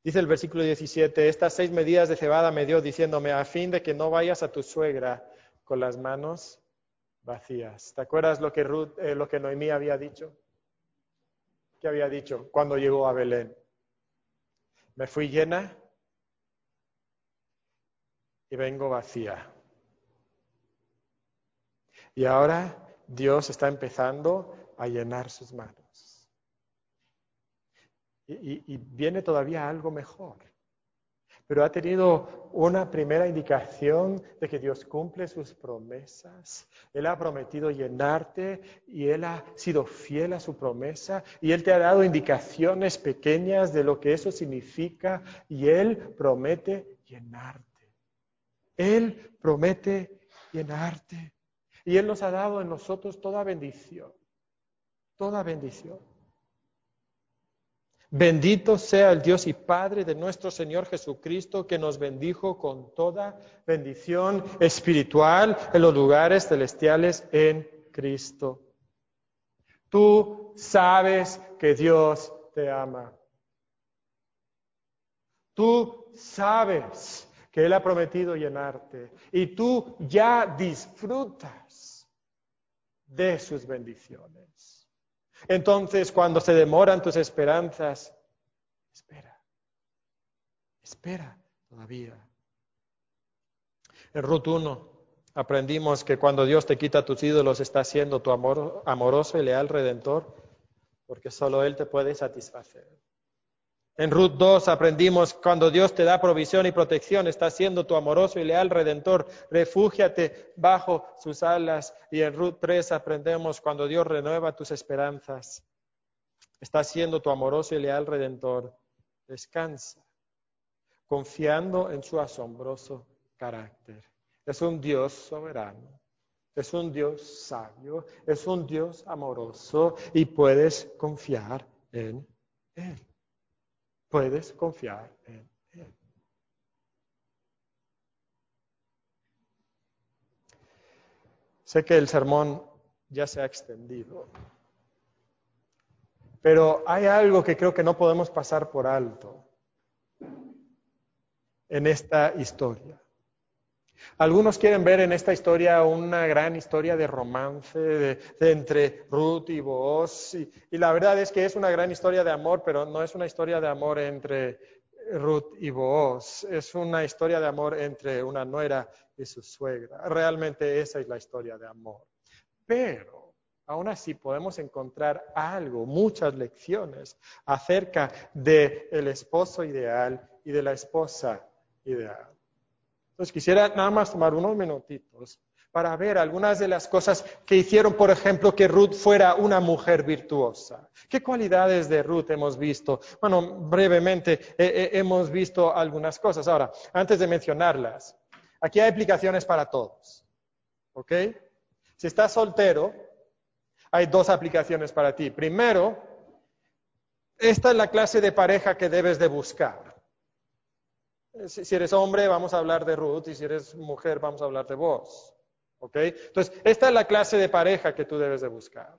Dice el versículo 17, estas seis medidas de cebada me dio diciéndome a fin de que no vayas a tu suegra con las manos vacías. ¿Te acuerdas lo que, eh, lo que Noemí había dicho? ¿Qué había dicho cuando llegó a Belén? Me fui llena y vengo vacía. Y ahora Dios está empezando a llenar sus manos. Y, viene todavía algo mejor. Pero ha tenido una primera indicación de que Dios cumple sus promesas. Él ha prometido llenarte y Él ha sido fiel a su promesa y Él te ha dado indicaciones pequeñas de lo que eso significa y Él promete llenarte. Él promete llenarte. Y Él nos ha dado en nosotros toda bendición. Toda bendición. Bendito sea el Dios y Padre de nuestro Señor Jesucristo, que nos bendijo con toda bendición espiritual en los lugares celestiales en Cristo. Tú sabes que Dios te ama. Tú sabes que Él ha prometido llenarte y tú ya disfrutas de sus bendiciones. Entonces, cuando se demoran tus esperanzas, espera, espera todavía. En Ruth 1 aprendimos que cuando Dios te quita tus ídolos está siendo tu amor, amoroso y leal redentor, porque solo Él te puede satisfacer. En Ruth 2 aprendimos cuando Dios te da provisión y protección, está siendo tu amoroso y leal redentor, refúgiate bajo sus alas. Y en Ruth 3 aprendemos cuando Dios renueva tus esperanzas, está siendo tu amoroso y leal redentor, descansa, confiando en su asombroso carácter. Es un Dios soberano, es un Dios sabio, es un Dios amoroso y puedes confiar en Él puedes confiar en Él. Sé que el sermón ya se ha extendido, pero hay algo que creo que no podemos pasar por alto en esta historia. Algunos quieren ver en esta historia una gran historia de romance entre Ruth y Boaz. Y, la verdad es que es una gran historia de amor, pero no es una historia de amor entre Ruth y Boaz. Es una historia de amor entre una nuera y su suegra. Realmente esa es la historia de amor. Pero aún así podemos encontrar algo, muchas lecciones acerca del esposo ideal y de la esposa ideal. Entonces quisiera nada más tomar unos minutitos para ver algunas de las cosas que hicieron, por ejemplo, que Ruth fuera una mujer virtuosa. ¿Qué cualidades de Ruth hemos visto? Bueno, brevemente eh, eh, hemos visto algunas cosas. Ahora, antes de mencionarlas, aquí hay aplicaciones para todos. ¿Ok? Si estás soltero, hay dos aplicaciones para ti. Primero, esta es la clase de pareja que debes de buscar. Si eres hombre, vamos a hablar de Ruth, y si eres mujer, vamos a hablar de vos. ¿Ok? Entonces, esta es la clase de pareja que tú debes de buscar.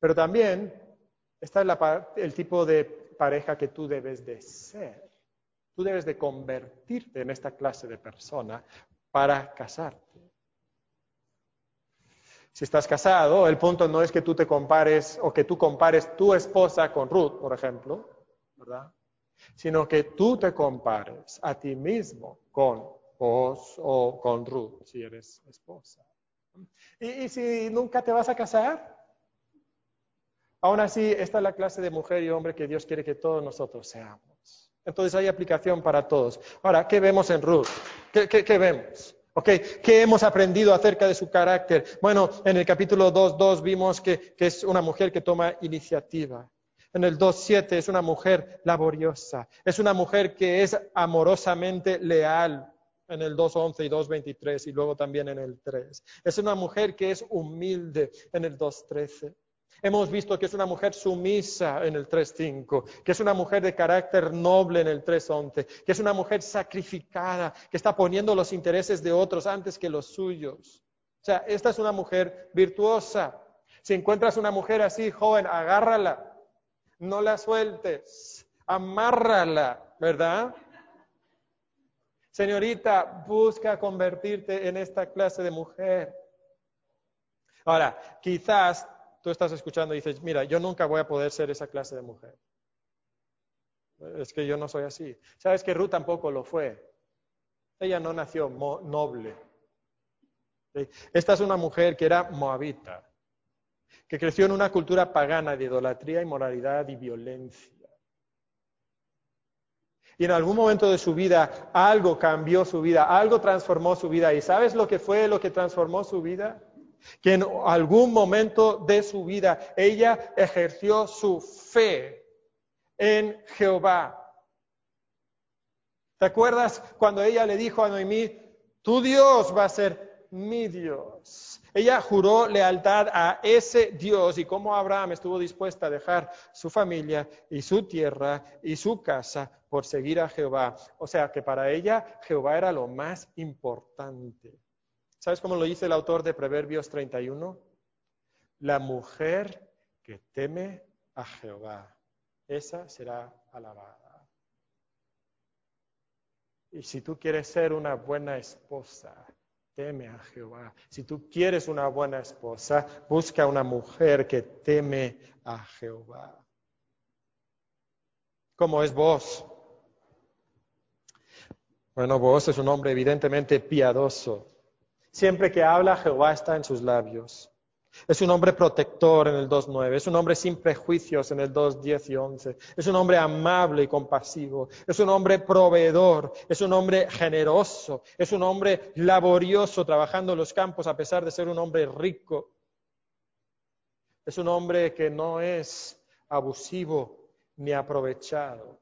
Pero también está el tipo de pareja que tú debes de ser. Tú debes de convertirte en esta clase de persona para casarte. Si estás casado, el punto no es que tú te compares o que tú compares tu esposa con Ruth, por ejemplo, ¿verdad? Sino que tú te compares a ti mismo con vos o con Ruth, si eres esposa. y si nunca te vas a casar, aún así, esta es la clase de mujer y hombre que Dios quiere que todos nosotros seamos. Entonces hay aplicación para todos. Ahora, ¿qué vemos en Ruth? ¿Qué, vemos? ¿Qué hemos aprendido acerca de su carácter? Bueno, en el capítulo 2.2 vimos que, que, es una mujer que toma iniciativa. En el 2.7 es una mujer laboriosa. Es una mujer que es amorosamente leal. En el 2.11 y 2.23 y luego también en el 3. Es una mujer que es humilde en el 2.13. Hemos visto que es una mujer sumisa en el 3.5, que es una mujer de carácter noble en el 3.11, que es una mujer sacrificada, que está poniendo los intereses de otros antes que los suyos. O sea, esta es una mujer virtuosa. Si encuentras una mujer así, joven, agárrala, no la sueltes, amárrala, ¿verdad? Señorita, busca convertirte en esta clase de mujer. Ahora, quizás tú estás escuchando y dices, mira, yo nunca voy a poder ser esa clase de mujer. Es que yo no soy así. Sabes que Ruth tampoco lo fue. Ella no nació noble. Esta es una mujer que era moabita, que creció en una cultura pagana de idolatría, inmoralidad y violencia. Y en algún momento de su vida algo cambió su vida, algo transformó su vida. ¿Y sabes lo que fue lo que transformó su vida? que en algún momento de su vida ella ejerció su fe en Jehová. ¿Te acuerdas cuando ella le dijo a Noemí, tu Dios va a ser mi Dios? Ella juró lealtad a ese Dios y como Abraham estuvo dispuesta a dejar su familia y su tierra y su casa por seguir a Jehová. O sea que para ella Jehová era lo más importante. ¿Sabes cómo lo dice el autor de Proverbios 31? La mujer que teme a Jehová, esa será alabada. Y si tú quieres ser una buena esposa, teme a Jehová. Si tú quieres una buena esposa, busca una mujer que teme a Jehová. ¿Cómo es vos? Bueno, vos es un hombre evidentemente piadoso. Siempre que habla, Jehová está en sus labios. Es un hombre protector en el 2.9, es un hombre sin prejuicios en el 2.10 y 11, es un hombre amable y compasivo, es un hombre proveedor, es un hombre generoso, es un hombre laborioso trabajando en los campos a pesar de ser un hombre rico. Es un hombre que no es abusivo ni aprovechado.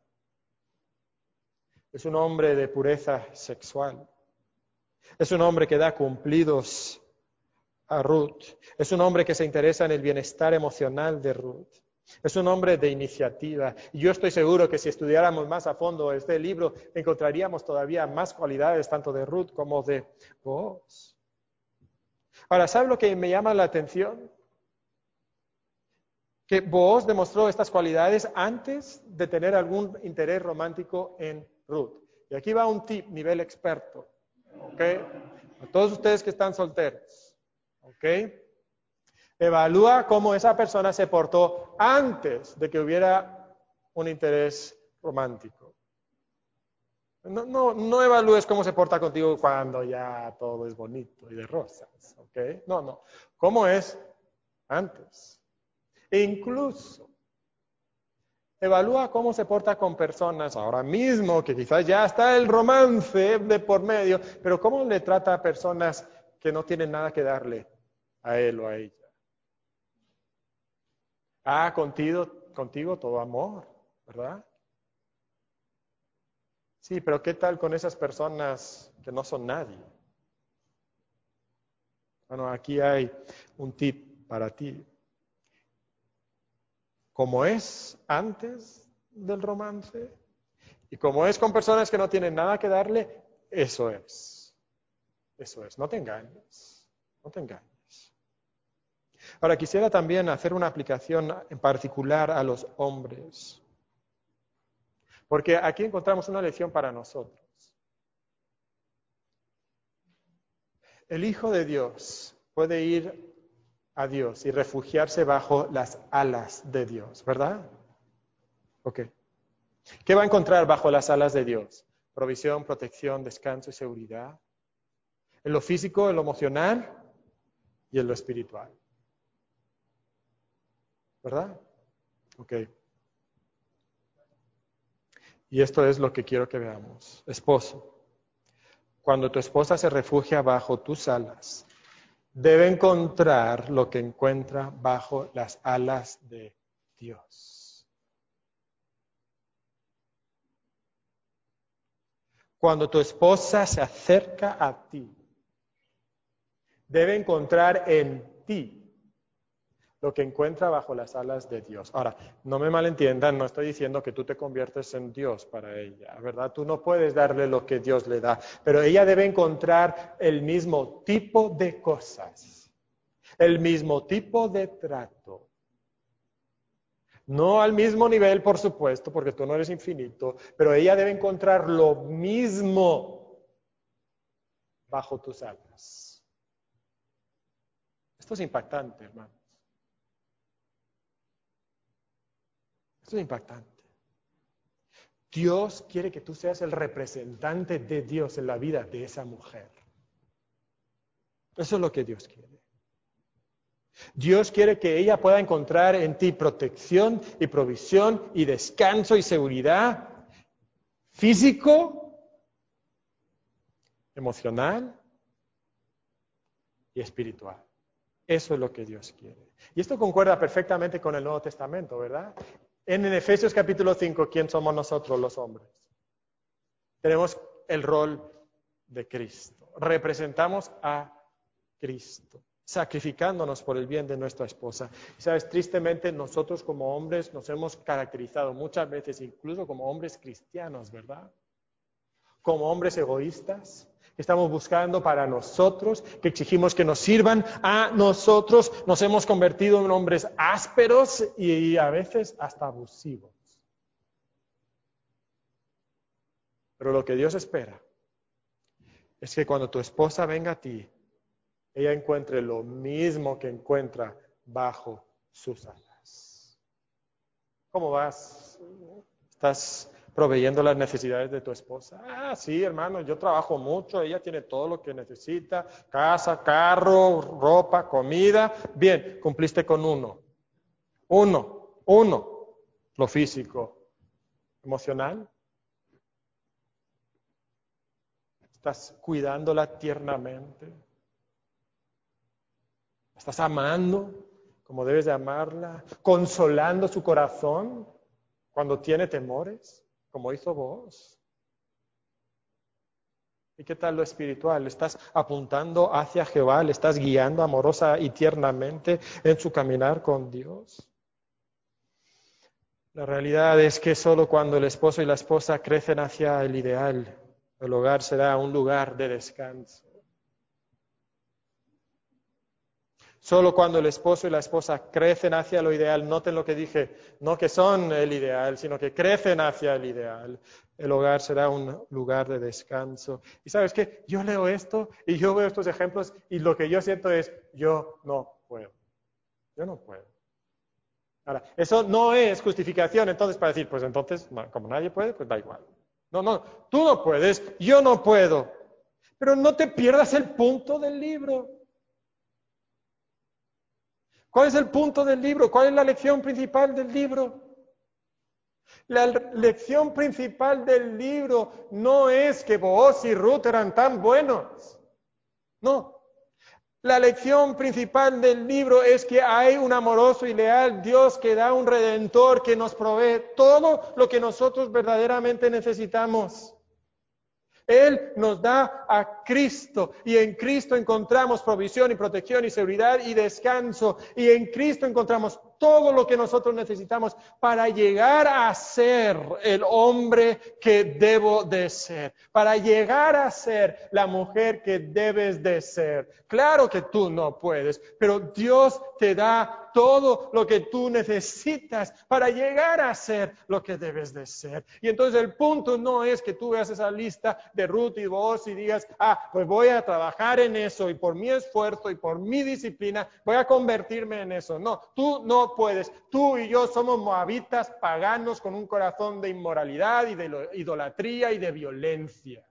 Es un hombre de pureza sexual. Es un hombre que da cumplidos a Ruth. Es un hombre que se interesa en el bienestar emocional de Ruth. Es un hombre de iniciativa. Y yo estoy seguro que si estudiáramos más a fondo este libro, encontraríamos todavía más cualidades tanto de Ruth como de vos. Ahora, ¿sabe lo que me llama la atención? Que vos demostró estas cualidades antes de tener algún interés romántico en Ruth. Y aquí va un tip, nivel experto. ¿Ok? A todos ustedes que están solteros. ¿Ok? Evalúa cómo esa persona se portó antes de que hubiera un interés romántico. No, no, no evalúes cómo se porta contigo cuando ya todo es bonito y de rosas. ¿Ok? No, no. ¿Cómo es antes? Incluso Evalúa cómo se porta con personas ahora mismo, que quizás ya está el romance de por medio, pero cómo le trata a personas que no tienen nada que darle a él o a ella. Ah, contigo, contigo todo amor, ¿verdad? Sí, pero ¿qué tal con esas personas que no son nadie? Bueno, aquí hay un tip para ti como es antes del romance y como es con personas que no tienen nada que darle, eso es. Eso es, no te engañes, no te engañes. Ahora, quisiera también hacer una aplicación en particular a los hombres, porque aquí encontramos una lección para nosotros. El Hijo de Dios puede ir a Dios y refugiarse bajo las alas de Dios, ¿verdad? Ok. ¿Qué va a encontrar bajo las alas de Dios? Provisión, protección, descanso y seguridad. En lo físico, en lo emocional y en lo espiritual. ¿Verdad? Ok. Y esto es lo que quiero que veamos. Esposo, cuando tu esposa se refugia bajo tus alas, debe encontrar lo que encuentra bajo las alas de Dios. Cuando tu esposa se acerca a ti, debe encontrar en ti lo que encuentra bajo las alas de Dios. Ahora, no me malentiendan, no estoy diciendo que tú te conviertes en Dios para ella, ¿verdad? Tú no puedes darle lo que Dios le da, pero ella debe encontrar el mismo tipo de cosas, el mismo tipo de trato. No al mismo nivel, por supuesto, porque tú no eres infinito, pero ella debe encontrar lo mismo bajo tus alas. Esto es impactante, hermano. Es impactante. Dios quiere que tú seas el representante de Dios en la vida de esa mujer. Eso es lo que Dios quiere. Dios quiere que ella pueda encontrar en ti protección y provisión y descanso y seguridad físico, emocional y espiritual. Eso es lo que Dios quiere. Y esto concuerda perfectamente con el Nuevo Testamento, ¿verdad? En Efesios capítulo 5, ¿quién somos nosotros los hombres? Tenemos el rol de Cristo. Representamos a Cristo, sacrificándonos por el bien de nuestra esposa. sabes, tristemente nosotros como hombres nos hemos caracterizado muchas veces, incluso como hombres cristianos, ¿verdad? Como hombres egoístas, que estamos buscando para nosotros, que exigimos que nos sirvan a nosotros, nos hemos convertido en hombres ásperos y a veces hasta abusivos. Pero lo que Dios espera es que cuando tu esposa venga a ti, ella encuentre lo mismo que encuentra bajo sus alas. ¿Cómo vas? ¿Estás proveyendo las necesidades de tu esposa. Ah, sí, hermano, yo trabajo mucho, ella tiene todo lo que necesita, casa, carro, ropa, comida. Bien, cumpliste con uno. Uno, uno, lo físico. Emocional. Estás cuidándola tiernamente. Estás amando como debes de amarla, consolando su corazón cuando tiene temores como hizo vos. ¿Y qué tal lo espiritual? ¿Estás apuntando hacia Jehová? ¿Le estás guiando amorosa y tiernamente en su caminar con Dios? La realidad es que solo cuando el esposo y la esposa crecen hacia el ideal, el hogar será un lugar de descanso. Solo cuando el esposo y la esposa crecen hacia lo ideal, noten lo que dije, no que son el ideal, sino que crecen hacia el ideal. El hogar será un lugar de descanso. Y sabes qué, yo leo esto y yo veo estos ejemplos y lo que yo siento es, yo no puedo. Yo no puedo. Ahora, eso no es justificación entonces para decir, pues entonces, como nadie puede, pues da igual. No, no, tú no puedes, yo no puedo. Pero no te pierdas el punto del libro. ¿Cuál es el punto del libro? ¿Cuál es la lección principal del libro? La lección principal del libro no es que Boaz y Ruth eran tan buenos. No. La lección principal del libro es que hay un amoroso y leal Dios que da un redentor que nos provee todo lo que nosotros verdaderamente necesitamos. Él nos da a Cristo y en Cristo encontramos provisión y protección y seguridad y descanso. Y en Cristo encontramos todo lo que nosotros necesitamos para llegar a ser el hombre que debo de ser, para llegar a ser la mujer que debes de ser. Claro que tú no puedes, pero Dios te da todo lo que tú necesitas para llegar a ser lo que debes de ser. Y entonces el punto no es que tú veas esa lista de Ruth y vos y digas, ah, pues voy a trabajar en eso y por mi esfuerzo y por mi disciplina voy a convertirme en eso. No, tú no puedes. Tú y yo somos moabitas paganos con un corazón de inmoralidad y de idolatría y de violencia.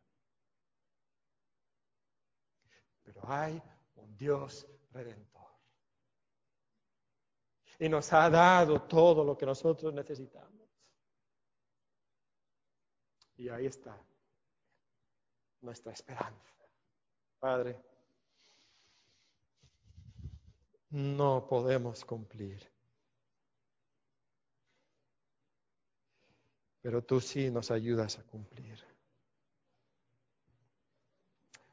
Pero hay un Dios redentor y nos ha dado todo lo que nosotros necesitamos. Y ahí está nuestra esperanza. Padre, no podemos cumplir. Pero tú sí nos ayudas a cumplir.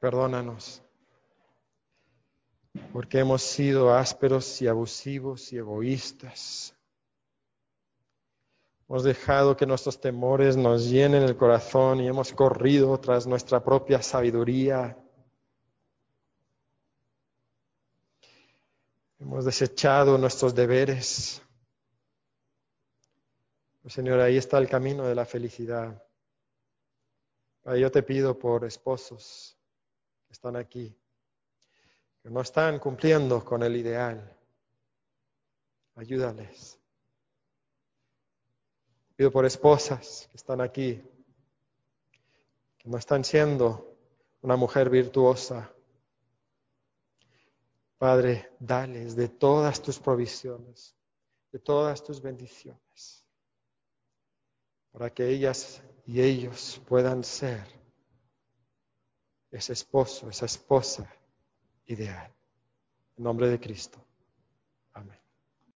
Perdónanos porque hemos sido ásperos y abusivos y egoístas. Hemos dejado que nuestros temores nos llenen el corazón y hemos corrido tras nuestra propia sabiduría. Hemos desechado nuestros deberes. Señor, ahí está el camino de la felicidad. yo te pido por esposos que están aquí que no están cumpliendo con el ideal. Ayúdales. Pido por esposas que están aquí, que no están siendo una mujer virtuosa. Padre, dales de todas tus provisiones, de todas tus bendiciones, para que ellas y ellos puedan ser ese esposo, esa esposa ideal. En nombre de Cristo.